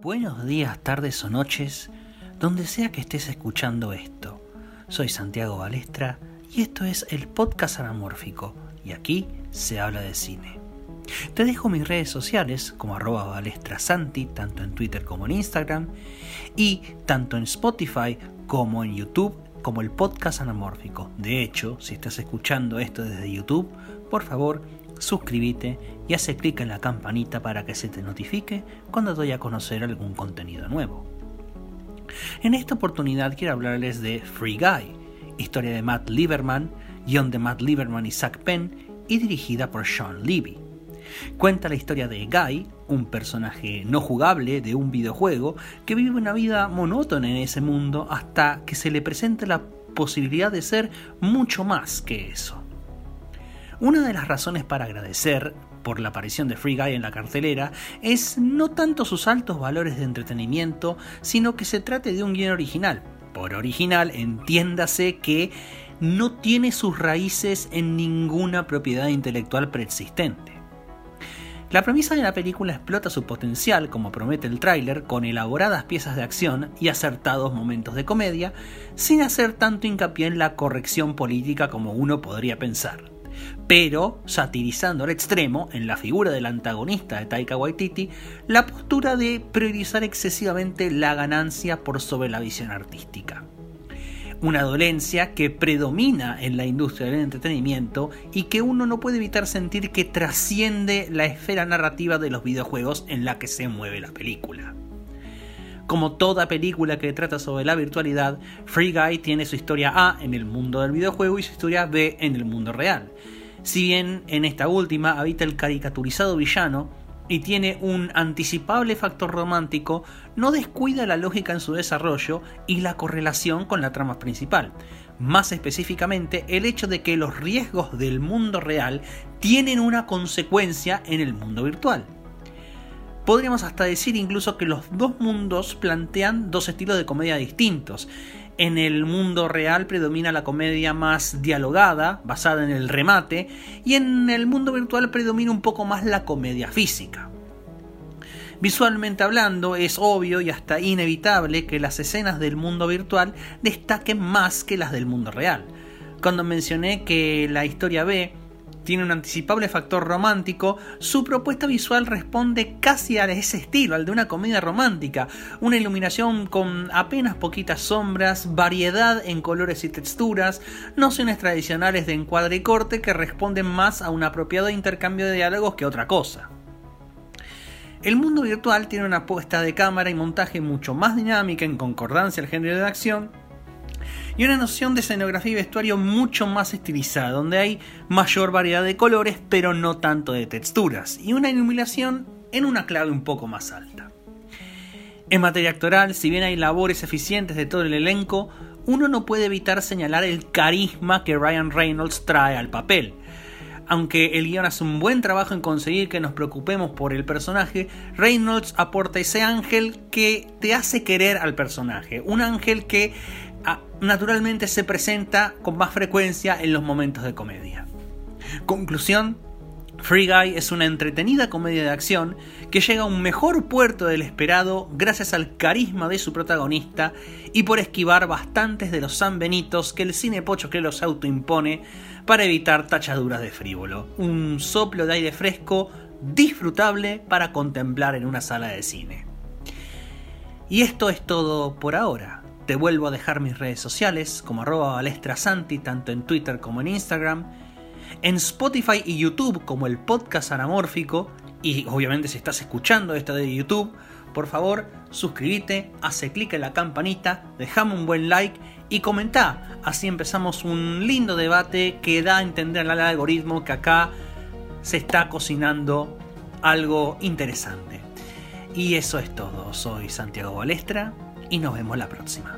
Buenos días, tardes o noches, donde sea que estés escuchando esto. Soy Santiago Balestra y esto es el podcast anamórfico y aquí se habla de cine. Te dejo mis redes sociales como arroba balestrasanti, tanto en Twitter como en Instagram, y tanto en Spotify como en YouTube como el podcast anamórfico. De hecho, si estás escuchando esto desde YouTube, por favor, suscríbete y hace clic en la campanita para que se te notifique cuando doy a conocer algún contenido nuevo. En esta oportunidad quiero hablarles de Free Guy, historia de Matt Lieberman, guion de Matt Lieberman y Zach Penn y dirigida por Sean Levy. Cuenta la historia de Guy, un personaje no jugable de un videojuego que vive una vida monótona en ese mundo hasta que se le presenta la posibilidad de ser mucho más que eso. Una de las razones para agradecer por la aparición de Free Guy en la cartelera es no tanto sus altos valores de entretenimiento, sino que se trate de un guion original. Por original, entiéndase que no tiene sus raíces en ninguna propiedad intelectual preexistente. La premisa de la película explota su potencial, como promete el tráiler, con elaboradas piezas de acción y acertados momentos de comedia, sin hacer tanto hincapié en la corrección política como uno podría pensar pero satirizando al extremo, en la figura del antagonista de Taika Waititi, la postura de priorizar excesivamente la ganancia por sobre la visión artística. Una dolencia que predomina en la industria del entretenimiento y que uno no puede evitar sentir que trasciende la esfera narrativa de los videojuegos en la que se mueve la película. Como toda película que trata sobre la virtualidad, Free Guy tiene su historia A en el mundo del videojuego y su historia B en el mundo real si bien en esta última habita el caricaturizado villano y tiene un anticipable factor romántico, no descuida la lógica en su desarrollo y la correlación con la trama principal. Más específicamente, el hecho de que los riesgos del mundo real tienen una consecuencia en el mundo virtual. Podríamos hasta decir incluso que los dos mundos plantean dos estilos de comedia distintos. En el mundo real predomina la comedia más dialogada, basada en el remate, y en el mundo virtual predomina un poco más la comedia física. Visualmente hablando, es obvio y hasta inevitable que las escenas del mundo virtual destaquen más que las del mundo real. Cuando mencioné que la historia B tiene un anticipable factor romántico, su propuesta visual responde casi a ese estilo, al de una comedia romántica. Una iluminación con apenas poquitas sombras, variedad en colores y texturas, nociones tradicionales de encuadre y corte que responden más a un apropiado intercambio de diálogos que otra cosa. El mundo virtual tiene una puesta de cámara y montaje mucho más dinámica en concordancia al género de acción y una noción de escenografía y vestuario mucho más estilizada, donde hay mayor variedad de colores pero no tanto de texturas, y una iluminación en una clave un poco más alta. En materia actoral, si bien hay labores eficientes de todo el elenco, uno no puede evitar señalar el carisma que Ryan Reynolds trae al papel. Aunque el guion hace un buen trabajo en conseguir que nos preocupemos por el personaje, Reynolds aporta ese ángel que te hace querer al personaje. Un ángel que naturalmente se presenta con más frecuencia en los momentos de comedia. Conclusión, Free Guy es una entretenida comedia de acción que llega a un mejor puerto del esperado gracias al carisma de su protagonista y por esquivar bastantes de los sanbenitos que el cine pocho que los autoimpone para evitar tachaduras de frívolo. Un soplo de aire fresco disfrutable para contemplar en una sala de cine. Y esto es todo por ahora. Te vuelvo a dejar mis redes sociales como arroba balestrasanti tanto en Twitter como en Instagram, en Spotify y YouTube como el podcast anamórfico y obviamente si estás escuchando esto de YouTube, por favor suscríbete, hace clic en la campanita, dejame un buen like y comenta. Así empezamos un lindo debate que da a entender al algoritmo que acá se está cocinando algo interesante. Y eso es todo. Soy Santiago Balestra y nos vemos la próxima.